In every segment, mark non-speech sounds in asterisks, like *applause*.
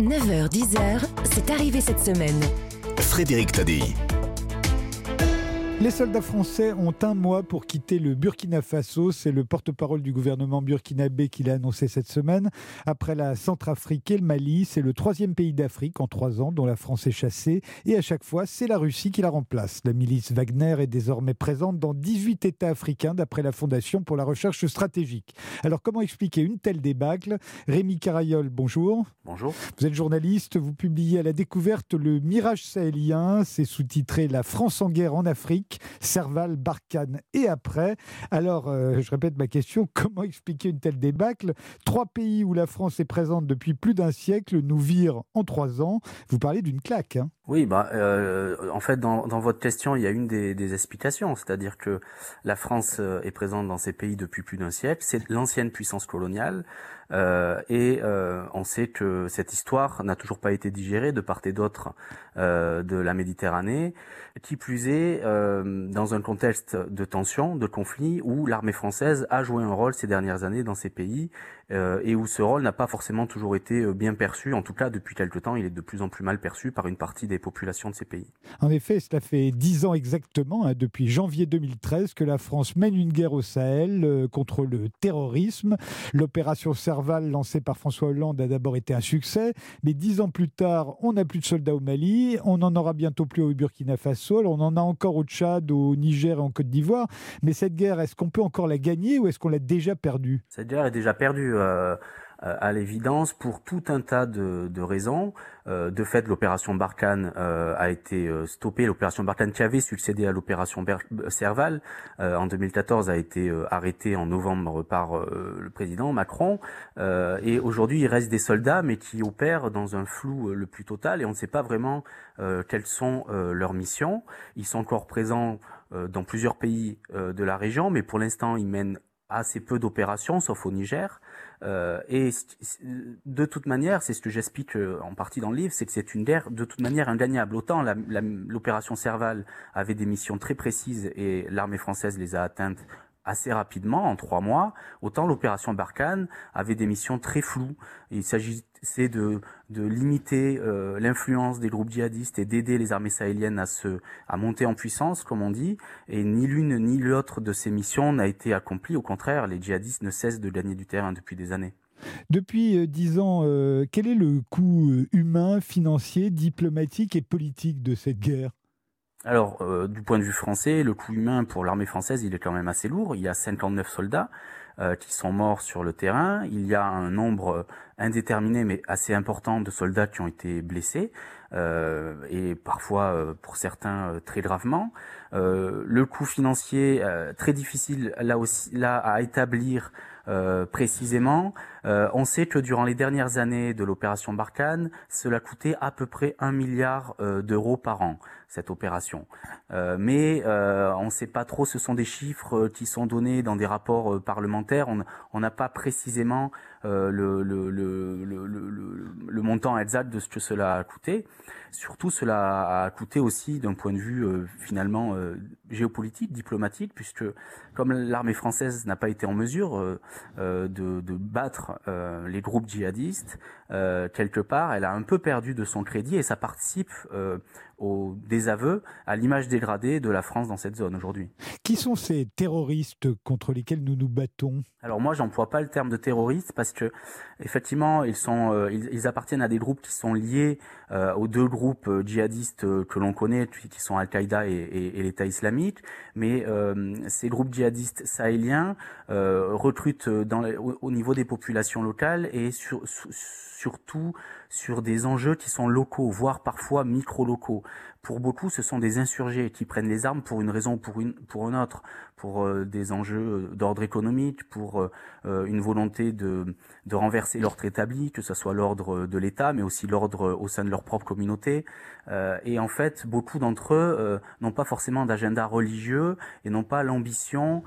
9h-10h, c'est arrivé cette semaine. Frédéric Tadei. Les soldats français ont un mois pour quitter le Burkina Faso. C'est le porte-parole du gouvernement burkinabé qui l'a annoncé cette semaine. Après la Centrafrique et le Mali, c'est le troisième pays d'Afrique en trois ans dont la France est chassée. Et à chaque fois, c'est la Russie qui la remplace. La milice Wagner est désormais présente dans 18 États africains d'après la Fondation pour la recherche stratégique. Alors comment expliquer une telle débâcle? Rémi Carayol, bonjour. Bonjour. Vous êtes journaliste, vous publiez à la découverte Le Mirage sahélien. C'est sous-titré La France en guerre en Afrique. Serval, Barkhane et après. Alors, euh, je répète ma question, *laughs* comment expliquer une telle débâcle? Trois pays où la France est présente depuis plus d'un siècle nous virent en trois ans. Vous parlez d'une claque. Hein oui, bah, euh, en fait, dans, votre question, il y a une des, explications, c'est-à-dire que la France euh, est présente dans ces pays depuis plus d'un siècle, c'est l'ancienne puissance coloniale, et on sait que cette histoire n'a toujours pas été digérée de part et d'autre de la Méditerranée, qui plus est dans un contexte de tension, de conflit, où l'armée française a joué un rôle ces dernières années dans ces pays, et où ce rôle n'a pas forcément toujours été bien perçu, en tout cas depuis quelque temps, il est de plus en plus mal perçu par une partie des populations de ces pays. En effet, cela fait dix ans exactement, hein, depuis janvier 2013, que la France mène une guerre au Sahel contre le terrorisme. L'opération Serval lancée par François Hollande a d'abord été un succès, mais dix ans plus tard, on n'a plus de soldats au Mali, on n'en aura bientôt plus au Burkina Faso, on en a encore au Tchad, au Niger et en Côte d'Ivoire. Mais cette guerre, est-ce qu'on peut encore la gagner ou est-ce qu'on l'a déjà perdue? Cette guerre est déjà perdue. Euh, euh, à l'évidence pour tout un tas de, raisons. Euh, de fait, l'opération Barkhane a été stoppée. L'opération Barkhane qui avait succédé à l'opération Serval en 2014 a été arrêtée en novembre par le président Macron. et aujourd'hui, il reste des soldats, mais qui opèrent dans un flou le plus total et on ne sait pas vraiment quelles sont leurs missions. Ils sont encore présents dans plusieurs pays de la région, mais pour l'instant, ils mènent assez peu d'opérations, sauf au Niger. Euh, et de toute manière, c'est ce que j'explique euh, en partie dans le livre, c'est que c'est une guerre de toute manière ingagnable. Autant l'opération Serval avait des missions très précises et l'armée française les a atteintes assez rapidement, en trois mois, autant l'opération Barkhane avait des missions très floues. Il s'agissait de, de limiter euh, l'influence des groupes djihadistes et d'aider les armées sahéliennes à, se, à monter en puissance, comme on dit, et ni l'une ni l'autre de ces missions n'a été accomplie. Au contraire, les djihadistes ne cessent de gagner du terrain depuis des années. Depuis euh, dix ans, euh, quel est le coût humain, financier, diplomatique et politique de cette guerre? Alors, euh, du point de vue français, le coût humain pour l'armée française, il est quand même assez lourd. Il y a 59 soldats euh, qui sont morts sur le terrain. Il y a un nombre indéterminé mais assez important de soldats qui ont été blessés euh, et parfois pour certains très gravement. le coût financier très difficile là aussi là à établir précisément. on sait que durant les dernières années de l'opération Barkhane, cela coûtait à peu près un milliard d'euros par an cette opération. Euh, mais euh, on ne sait pas trop, ce sont des chiffres euh, qui sont donnés dans des rapports parlementaires. On n'a pas précisément le, montant exact de ce que cela a coûté. Surtout, cela a coûté aussi d'un point de vue finalement géopolitique, diplomatique, puisque comme l'armée française n'a pas été en mesure de, de, battre les groupes djihadistes, quelque part, elle a un peu perdu de son crédit et ça participe au désaveu, à l'image dégradée de la France dans cette zone aujourd'hui. Qui sont ces terroristes contre lesquels nous nous battons? Alors moi, j'emploie pas le terme de terroriste parce que effectivement, ils sont, euh, ils, appartiennent à des groupes qui sont liés euh, aux deux groupes euh, djihadistes que l'on connaît, qui sont Al-Qaïda et, l'État islamique. Mais ces groupes djihadistes sahéliens recrutent dans au, niveau des populations locales et sur, surtout sur des enjeux qui sont locaux, voire parfois micro-locaux. Pour beaucoup, ce sont des insurgés qui prennent les armes pour une raison ou pour une, pour une autre, pour euh, des enjeux d'ordre économique, pour euh, euh, une volonté de, de renverser l'ordre établi, que ce soit l'ordre de l'État, mais aussi l'ordre au sein de leur propre communauté. et en fait, beaucoup d'entre eux n'ont pas forcément d'agenda religieux et n'ont pas l'ambition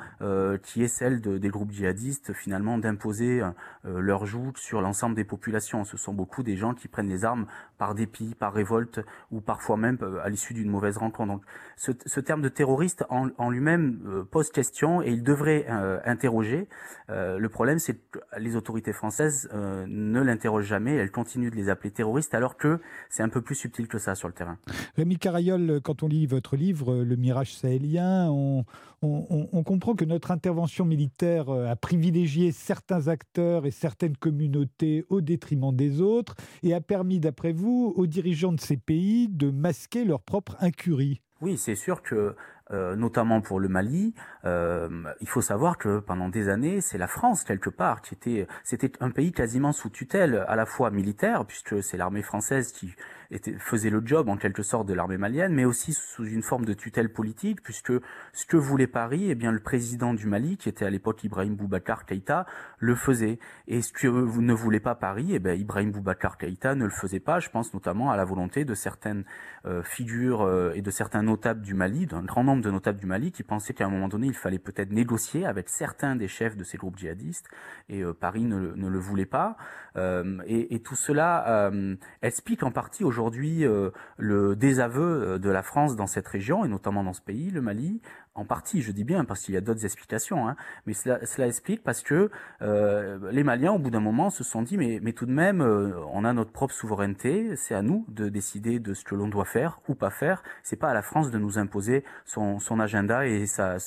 qui est celle de, des groupes djihadistes, finalement, d'imposer leur joug sur l'ensemble des populations. Ce sont beaucoup des gens qui prennent les armes par dépit, par révolte ou parfois même à l'issue d'une mauvaise rencontre. Donc ce, terme de terroriste en, lui-même pose question et il devrait interroger. le problème, c'est que les autorités françaises ne l'interrogent jamais. Elles continuent de les appeler terroristes alors que c'est un peu plus subtil que ça sur le terrain. Rémi Carayol, quand on lit votre livre, Le Mirage sahélien, on, on, comprend que notre intervention militaire a privilégié certains acteurs et certaines communautés au détriment des autres et a permis, d'après vous, aux dirigeants de ces pays de masquer leur propre incurie. Oui, c'est sûr que euh, notamment pour le Mali, euh, il faut savoir que pendant des années, c'est la France quelque part qui était, c'était un pays quasiment sous tutelle à la fois militaire, puisque c'est l'armée française qui était, faisait le job en quelque sorte de l'armée malienne, mais aussi sous une forme de tutelle politique, puisque ce que voulait Paris, eh bien le président du Mali, qui était à l'époque Ibrahim Boubacar Keïta, le faisait. Et ce que ne voulait pas Paris, eh bien Ibrahim Boubacar Keïta ne le faisait pas. Je pense notamment à la volonté de certaines euh, figures euh, et de certains notables du Mali, d'un grand nombre de notables du Mali, qui pensaient qu'à un moment donné, il fallait peut-être négocier avec certains des chefs de ces groupes djihadistes, et euh, Paris ne, le voulait pas. Et, et, tout cela explique en partie aujourd'hui euh, le désaveu euh, de la France dans cette région, et notamment dans ce pays, le Mali, en partie, je dis bien, parce qu'il y a d'autres explications, hein, mais cela, explique parce que euh, les Maliens, au bout d'un moment, se sont dit, mais, tout de même, on a notre propre souveraineté, c'est à nous de décider de ce que l'on doit faire ou pas faire, c'est pas à la France de nous imposer son, agenda et sa,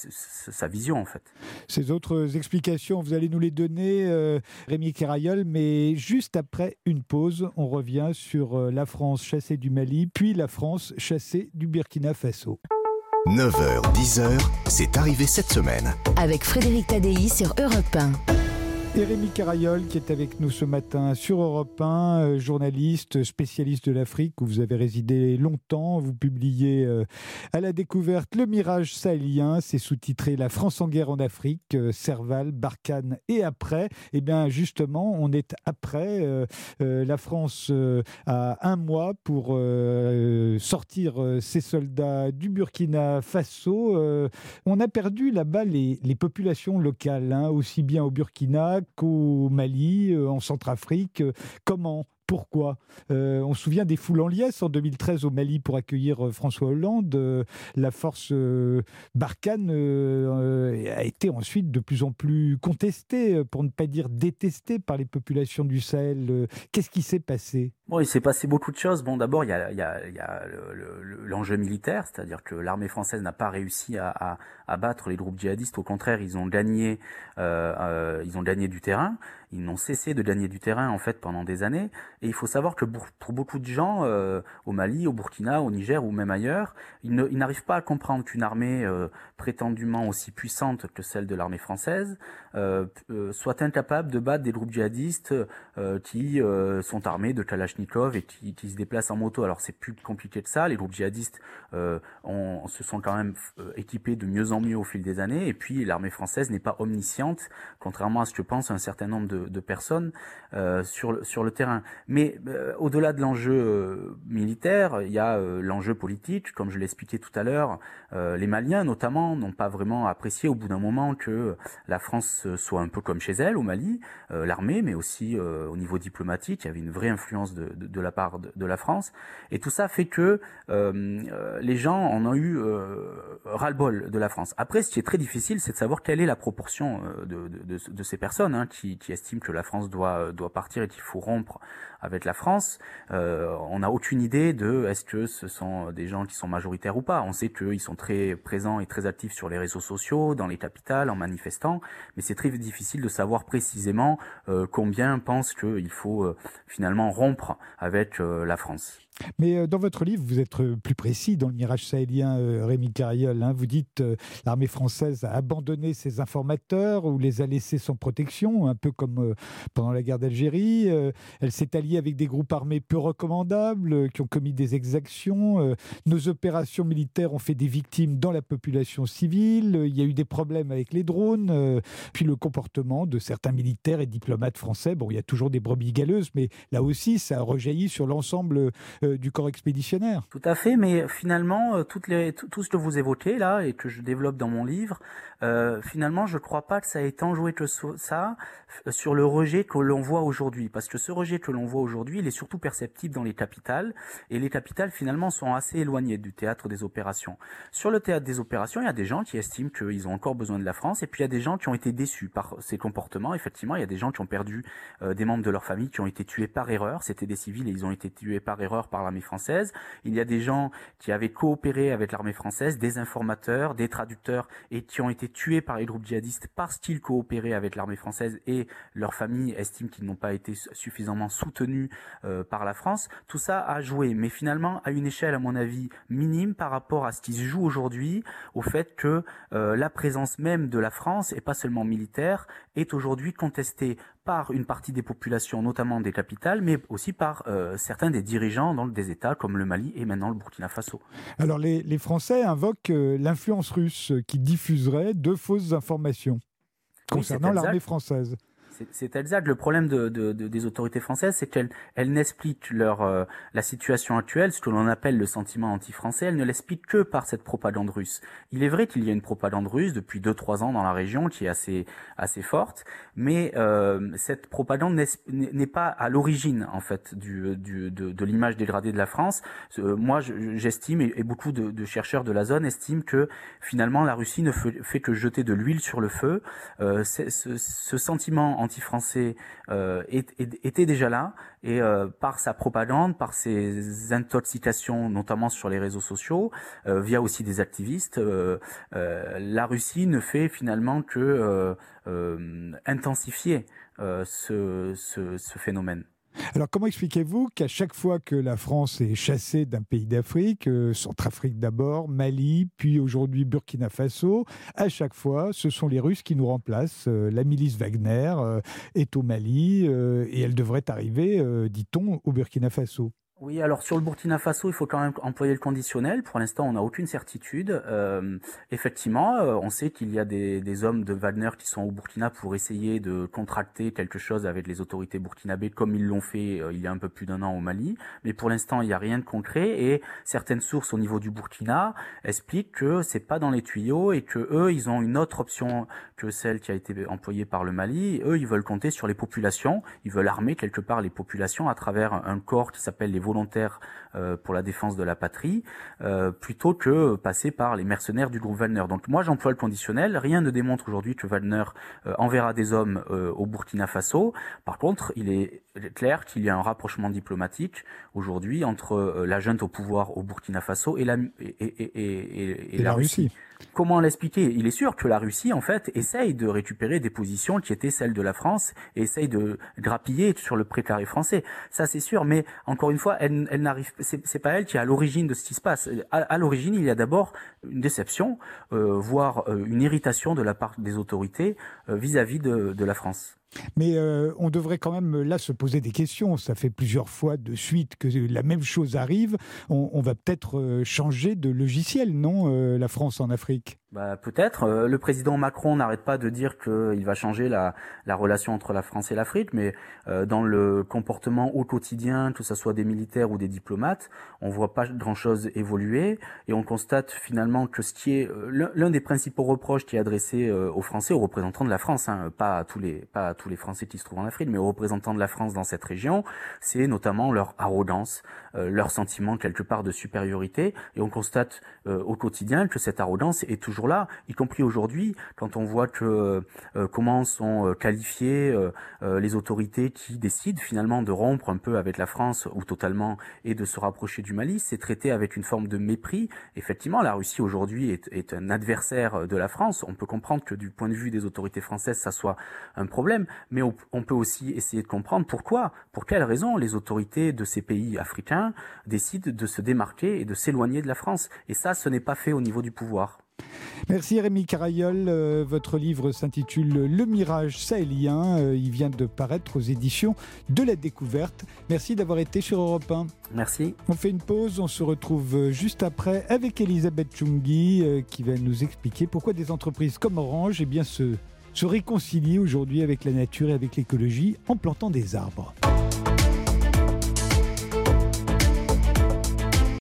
vision, en fait. Ces autres explications, vous allez nous les donner, Rémi Kerayol, mais juste après une pause, on revient sur la France chassée du Mali, puis la France chassée du Burkina Faso. 9h, 10h, c'est arrivé cette semaine. Avec Frédéric Tadei sur Europe 1. Rémi Carayol qui est avec nous ce matin sur Europe 1, euh, journaliste, spécialiste de l'Afrique où vous avez résidé longtemps. Vous publiez euh, à la découverte Le Mirage sahélien, c'est sous-titré La France en guerre en Afrique, euh, Serval, Barkhane et après. Et eh bien justement, on est après. la France a un mois pour sortir ses soldats du Burkina Faso. on a perdu là-bas les, populations locales, hein, aussi bien au Burkina au Mali, euh, en Centrafrique. Euh, comment pourquoi euh, On se souvient des foules en liesse en 2013 au Mali pour accueillir François Hollande. la force Barkhane a été ensuite de plus en plus contestée, pour ne pas dire détestée par les populations du Sahel. Qu'est-ce qui s'est passé? Bon, il s'est passé beaucoup de choses. Bon, d'abord, il y a, l'enjeu militaire, c'est-à-dire que l'armée française n'a pas réussi à, à, battre les groupes djihadistes. Au contraire, ils ont gagné, euh, euh, ils ont gagné du terrain. Ils n'ont cessé de gagner du terrain en fait pendant des années. Et il faut savoir que pour, beaucoup de gens euh, au Mali, au Burkina, au Niger ou même ailleurs, ils n'arrivent pas à comprendre qu'une armée euh, prétendument aussi puissante que celle de l'armée française euh, euh, soit incapable de battre des groupes djihadistes qui sont armés de Kalachnikov et qui, qui, se déplacent en moto. Alors c'est plus compliqué que ça. Les groupes djihadistes ont, se sont quand même équipés de mieux en mieux au fil des années. Et puis l'armée française n'est pas omnisciente, contrairement à ce que pense un certain nombre de de, personnes euh, sur, sur le terrain. Mais euh, au-delà de l'enjeu euh, militaire, il y a l'enjeu politique. Comme je l'expliquais tout à l'heure, les Maliens notamment n'ont pas vraiment apprécié au bout d'un moment que la France soit un peu comme chez elle au Mali, l'armée, mais aussi au niveau diplomatique, il y avait une vraie influence de, de, la part de, la France. Et tout ça fait que les gens en ont eu ras-le-bol de la France. Après, ce qui est très difficile, c'est de savoir quelle est la proportion de, de, ces personnes hein, qui, qui estiment que la France doit, euh, doit partir et qu'il faut rompre avec la France, euh, on n'a aucune idée de est-ce que ce sont des gens qui sont majoritaires ou pas. On sait qu'ils sont très présents et très actifs sur les réseaux sociaux, dans les capitales, en manifestant, mais c'est très difficile de savoir précisément euh, combien pensent qu'il faut finalement rompre avec la France. Mais euh, dans votre livre, vous êtes euh, plus précis dans le mirage sahélien, euh, Rémi Cariol. Hein. vous dites l'armée française a abandonné ses informateurs ou les a laissés sans protection, un peu comme pendant la guerre d'Algérie. elle s'est alliée avec des groupes armés peu recommandables qui ont commis des exactions. nos opérations militaires ont fait des victimes dans la population civile. Il y a eu des problèmes avec les drones. puis le comportement de certains militaires et diplomates français. Bon, il y a toujours des brebis galeuses, mais là aussi, ça a rejailli sur l'ensemble euh, du corps expéditionnaire. Tout à fait, mais finalement, euh, tout, ce que vous évoquez là et que je développe dans mon livre, euh, finalement, je ne crois pas que ça ait tant joué que ça sur sur le rejet que l'on voit aujourd'hui, parce que ce rejet que l'on voit aujourd'hui, il est surtout perceptible dans les capitales, et les capitales finalement sont assez éloignées du théâtre des opérations. Sur le théâtre des opérations, il y a des gens qui estiment qu'ils ont encore besoin de la France, et puis il y a des gens qui ont été déçus par ces comportements. Effectivement, il y a des gens qui ont perdu euh, des membres de leur famille, qui ont été tués par erreur. C'était des civils et ils ont été tués par erreur par l'armée française. Il y a des gens qui avaient coopéré avec l'armée française, des informateurs, des traducteurs, et qui ont été tués par les groupes djihadistes parce qu'ils coopéraient avec l'armée française et leur famille estime qu'ils n'ont pas été suffisamment soutenus euh, par la France. Tout ça a joué, mais finalement à une échelle, à mon avis, minime par rapport à ce qui se joue aujourd'hui, au fait que euh, la présence même de la France, et pas seulement militaire, est aujourd'hui contestée par une partie des populations, notamment des capitales, mais aussi par euh, certains des dirigeants dans des États comme le Mali et maintenant le Burkina Faso. Alors les, les Français invoquent l'influence russe qui diffuserait de fausses informations concernant l'armée française. C'est exact. Le problème de, de, de, des autorités françaises, c'est qu'elles elles, n'expliquent leur euh, la situation actuelle, ce que l'on appelle le sentiment anti-français, elles ne l'expliquent que par cette propagande russe. Il est vrai qu'il y a une propagande russe depuis deux trois ans dans la région qui est assez assez forte, mais euh, cette propagande n'est pas à l'origine en fait du, du de, de l'image dégradée de la France. Euh, moi, j'estime et, beaucoup de, chercheurs de la zone estiment que finalement la Russie ne fait, fait que jeter de l'huile sur le feu. Euh, ce, ce sentiment anti-français euh, était déjà là et euh, par sa propagande, par ses intoxications, notamment sur les réseaux sociaux, euh, via aussi des activistes, la Russie ne fait finalement que intensifier ce, ce phénomène. Alors comment expliquez-vous qu'à chaque fois que la France est chassée d'un pays d'Afrique, euh, Centrafrique d'abord, Mali, puis aujourd'hui Burkina Faso, à chaque fois ce sont les Russes qui nous remplacent. Euh, la milice Wagner euh, est au Mali et elle devrait arriver, dit-on, au Burkina Faso? Oui, alors sur le Burkina Faso, il faut quand même employer le conditionnel. Pour l'instant, on n'a aucune certitude. Euh, effectivement, euh, on sait qu'il y a des, des, hommes de Wagner qui sont au Burkina pour essayer de contracter quelque chose avec les autorités burkinabées, comme ils l'ont fait euh, il y a un peu plus d'un an au Mali. Mais pour l'instant, il n'y a rien de concret et certaines sources au niveau du Burkina expliquent que c'est pas dans les tuyaux et que eux, ils ont une autre option que celle qui a été employée par le Mali. Eux, ils veulent compter sur les populations. Ils veulent armer quelque part les populations à travers un corps qui s'appelle les volontaires euh, pour la défense de la patrie, euh, plutôt que passer par les mercenaires du groupe Wagner. Donc moi j'emploie le conditionnel. Rien ne démontre aujourd'hui que Wagner euh, enverra des hommes au Burkina Faso. Par contre, il est clair qu'il y a un rapprochement diplomatique aujourd'hui entre la junte au pouvoir au Burkina Faso et la, et, la, Russie. Comment l'expliquer? Il est sûr que la Russie, en fait, essaye de récupérer des positions qui étaient celles de la France et essaye de grappiller sur le précaré français. Ça, c'est sûr. Mais encore une fois, elle, n'arrive. C'est pas elle qui est à l'origine de ce qui se passe. À, l'origine, il y a d'abord une déception, euh, voire euh, une irritation de la part des autorités euh, vis-à-vis de la France. Mais euh, on devrait quand même là se poser des questions. Ça fait plusieurs fois de suite que la même chose arrive. On, va peut-être euh, changer de logiciel, non, euh, la France en Afrique? Bah, Peut-être. Euh, le président Macron n'arrête pas de dire qu'il va changer la, la, relation entre la France et l'Afrique, mais euh, dans le comportement au quotidien, que ce soit des militaires ou des diplomates, on voit pas grand-chose évoluer et on constate finalement que ce qui est euh, l'un des principaux reproches qui est adressé aux Français, aux représentants de la France, hein, pas à tous les pas à tous les Français qui se trouvent en Afrique, mais aux représentants de la France dans cette région, c'est notamment leur arrogance, leur sentiment quelque part de supériorité, et on constate au quotidien que cette arrogance est toujours là, y compris aujourd'hui, quand on voit que euh, comment sont euh, qualifiées euh, les autorités qui décident finalement de rompre un peu avec la France ou totalement et de se rapprocher du Mali, c'est traité avec une forme de mépris. Effectivement, la Russie aujourd'hui est, est, un adversaire de la France. On peut comprendre que du point de vue des autorités françaises, ça soit un problème, mais on, on peut aussi essayer de comprendre pourquoi, pour quelles raisons les autorités de ces pays africains décident de se démarquer et de s'éloigner de la France. Et ça, ce n'est pas fait au niveau du pouvoir. Merci Rémi Carayol. Euh, votre livre s'intitule Le Mirage sahélien. Euh, il vient de paraître aux éditions de la découverte. Merci d'avoir été sur Europe 1. Merci. On fait une pause. On se retrouve euh, juste après avec Elisabeth Chungi qui va nous expliquer pourquoi des entreprises comme Orange eh bien, se, se réconcilient aujourd'hui avec la nature et avec l'écologie en plantant des arbres.